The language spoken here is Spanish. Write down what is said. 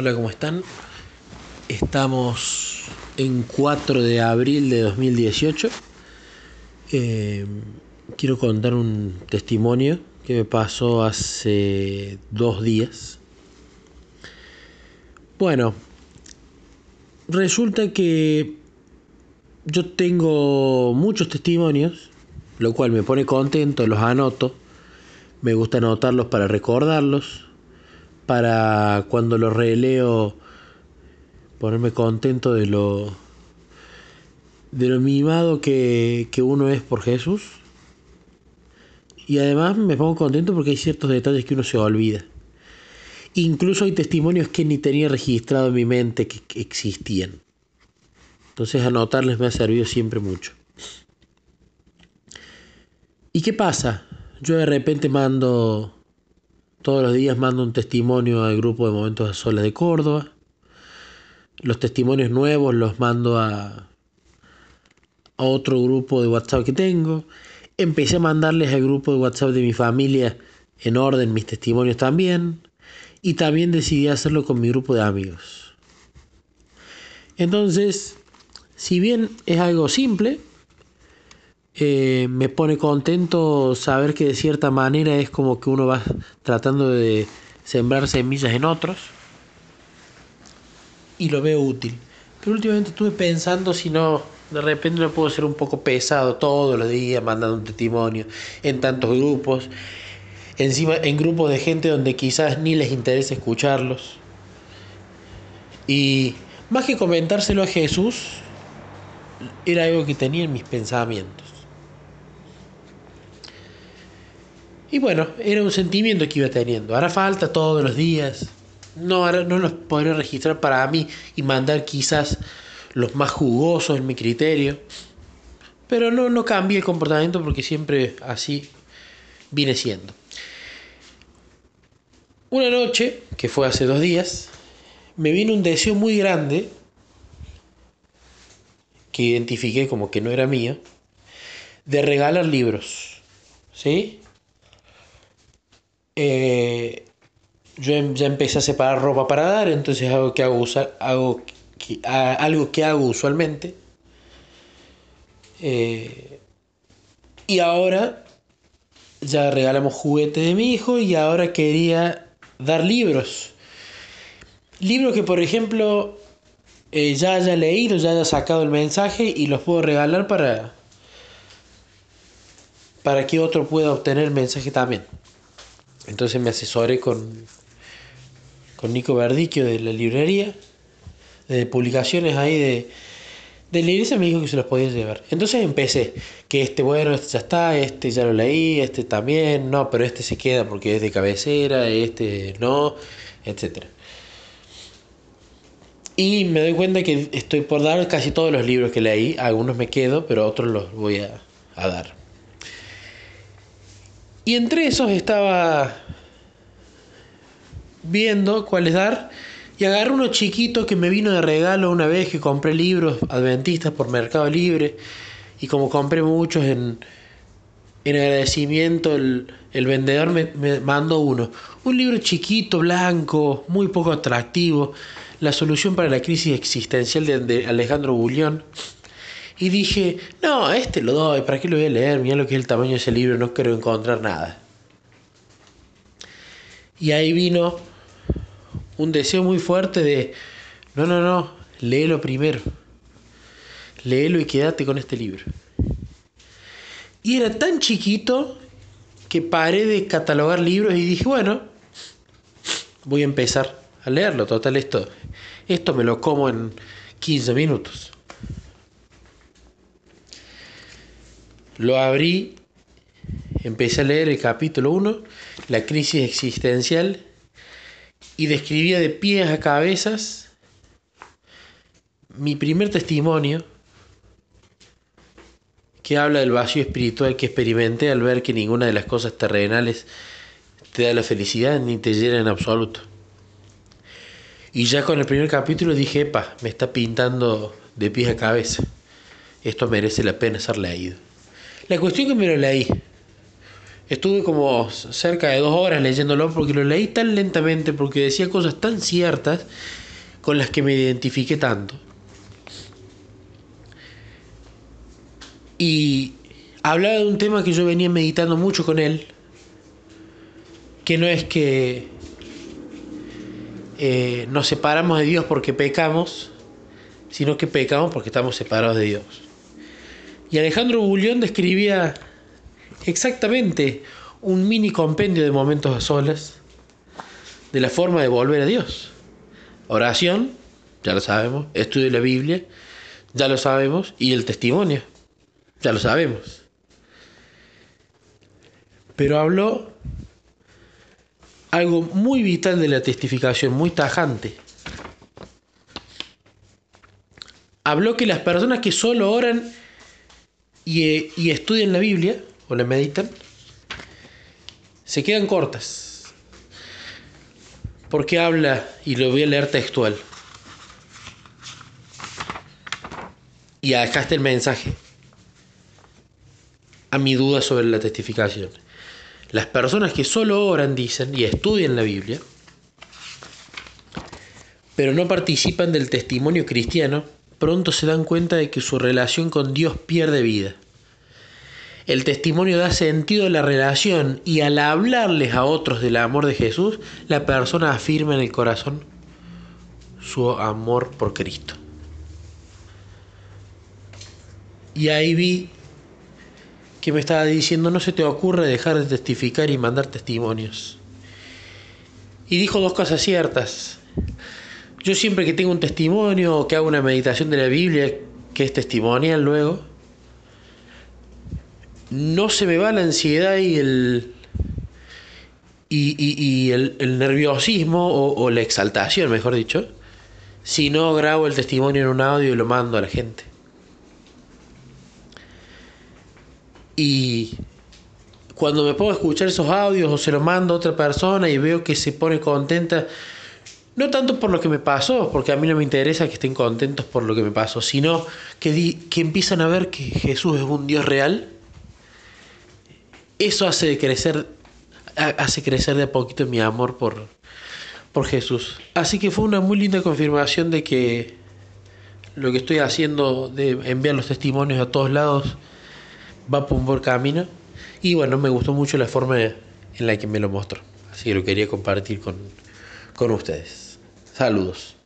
Hola, ¿cómo están? Estamos en 4 de abril de 2018. Eh, quiero contar un testimonio que me pasó hace dos días. Bueno, resulta que yo tengo muchos testimonios, lo cual me pone contento, los anoto. Me gusta anotarlos para recordarlos para cuando lo releo ponerme contento de lo de lo mimado que, que uno es por Jesús. Y además me pongo contento porque hay ciertos detalles que uno se olvida. Incluso hay testimonios que ni tenía registrado en mi mente que existían. Entonces anotarles me ha servido siempre mucho. ¿y qué pasa? yo de repente mando todos los días mando un testimonio al grupo de Momentos de Soles de Córdoba. Los testimonios nuevos los mando a, a otro grupo de WhatsApp que tengo. Empecé a mandarles al grupo de WhatsApp de mi familia en orden mis testimonios también. Y también decidí hacerlo con mi grupo de amigos. Entonces, si bien es algo simple, eh, me pone contento saber que de cierta manera es como que uno va tratando de sembrar semillas en otros y lo veo útil. Pero últimamente estuve pensando si no, de repente no puedo ser un poco pesado todos los días mandando un testimonio en tantos grupos, encima en grupos de gente donde quizás ni les interesa escucharlos. Y más que comentárselo a Jesús, era algo que tenía en mis pensamientos. Y bueno, era un sentimiento que iba teniendo. Hará falta todos los días. No, no los podré registrar para mí y mandar quizás los más jugosos en mi criterio. Pero no, no cambié el comportamiento porque siempre así viene siendo. Una noche, que fue hace dos días, me vino un deseo muy grande, que identifiqué como que no era mío, de regalar libros. ¿Sí? Eh, yo em, ya empecé a separar ropa para dar, entonces algo que hago, algo que, algo que hago usualmente. Eh, y ahora ya regalamos juguetes de mi hijo y ahora quería dar libros. Libros que, por ejemplo, eh, ya haya leído, ya haya sacado el mensaje y los puedo regalar para, para que otro pueda obtener el mensaje también. Entonces me asesoré con, con Nico Verdicchio de la librería, de publicaciones ahí de, de la iglesia me dijo que se los podía llevar. Entonces empecé, que este bueno, este ya está, este ya lo leí, este también, no, pero este se queda porque es de cabecera, este no, etc. Y me doy cuenta que estoy por dar casi todos los libros que leí, algunos me quedo, pero otros los voy a, a dar. Y entre esos estaba viendo cuáles dar y agarré uno chiquito que me vino de regalo una vez que compré libros adventistas por Mercado Libre y como compré muchos en, en agradecimiento el, vendedor me, me, mandó uno. Un libro chiquito, blanco, muy poco atractivo, La solución para la crisis existencial de, de Alejandro Bullón y dije, no, este lo doy, ¿para qué lo voy a leer? Mira lo que es el tamaño de ese libro, no quiero encontrar nada. Y ahí vino un deseo muy fuerte de, no, no, no, léelo primero. Léelo y quédate con este libro. Y era tan chiquito que paré de catalogar libros y dije, bueno, voy a empezar a leerlo. Total, esto, esto me lo como en 15 minutos. Lo abrí, empecé a leer el capítulo 1, la crisis existencial, y describía de pies a cabezas mi primer testimonio que habla del vacío espiritual que experimenté al ver que ninguna de las cosas terrenales te da la felicidad ni te llena en absoluto. Y ya con el primer capítulo dije, epa, me está pintando de pies a cabeza. Esto merece la pena ser leído. La cuestión que me lo leí. Estuve como cerca de dos horas leyéndolo porque lo leí tan lentamente, porque decía cosas tan ciertas con las que me identifiqué tanto. Y hablaba de un tema que yo venía meditando mucho con él, que no es que eh, nos separamos de Dios porque pecamos, sino que pecamos porque estamos separados de Dios. Y Alejandro Bullón describía exactamente un mini compendio de momentos a solas de la forma de volver a Dios. Oración, ya lo sabemos, estudio de la Biblia, ya lo sabemos, y el testimonio, ya lo sabemos. Pero habló algo muy vital de la testificación, muy tajante. Habló que las personas que solo oran y, y estudian la Biblia, o la meditan, se quedan cortas. Porque habla, y lo voy a leer textual. Y acá está el mensaje. A mi duda sobre la testificación. Las personas que solo oran, dicen, y estudian la Biblia, pero no participan del testimonio cristiano, pronto se dan cuenta de que su relación con Dios pierde vida. El testimonio da sentido a la relación y al hablarles a otros del amor de Jesús, la persona afirma en el corazón su amor por Cristo. Y ahí vi que me estaba diciendo, no se te ocurre dejar de testificar y mandar testimonios. Y dijo dos cosas ciertas. Yo siempre que tengo un testimonio o que hago una meditación de la Biblia, que es testimonial luego, no se me va la ansiedad y el, y, el, nerviosismo o, la exaltación, mejor dicho, si no grabo el testimonio en un audio y lo mando a la gente. Y cuando me a escuchar esos audios o se los mando a otra persona y veo que se pone contenta, no tanto por lo que me pasó, porque a mí no me interesa que estén contentos por lo que me pasó, sino que, que empiezan a ver que Jesús es un Dios real, eso hace crecer, hace crecer de a poquito mi amor por, por Jesús. Así que fue una muy linda confirmación de que lo que estoy haciendo de enviar los testimonios a todos lados va por un buen camino. Y bueno, me gustó mucho la forma en la que me lo mostró. Así que lo quería compartir con, con ustedes. Saludos.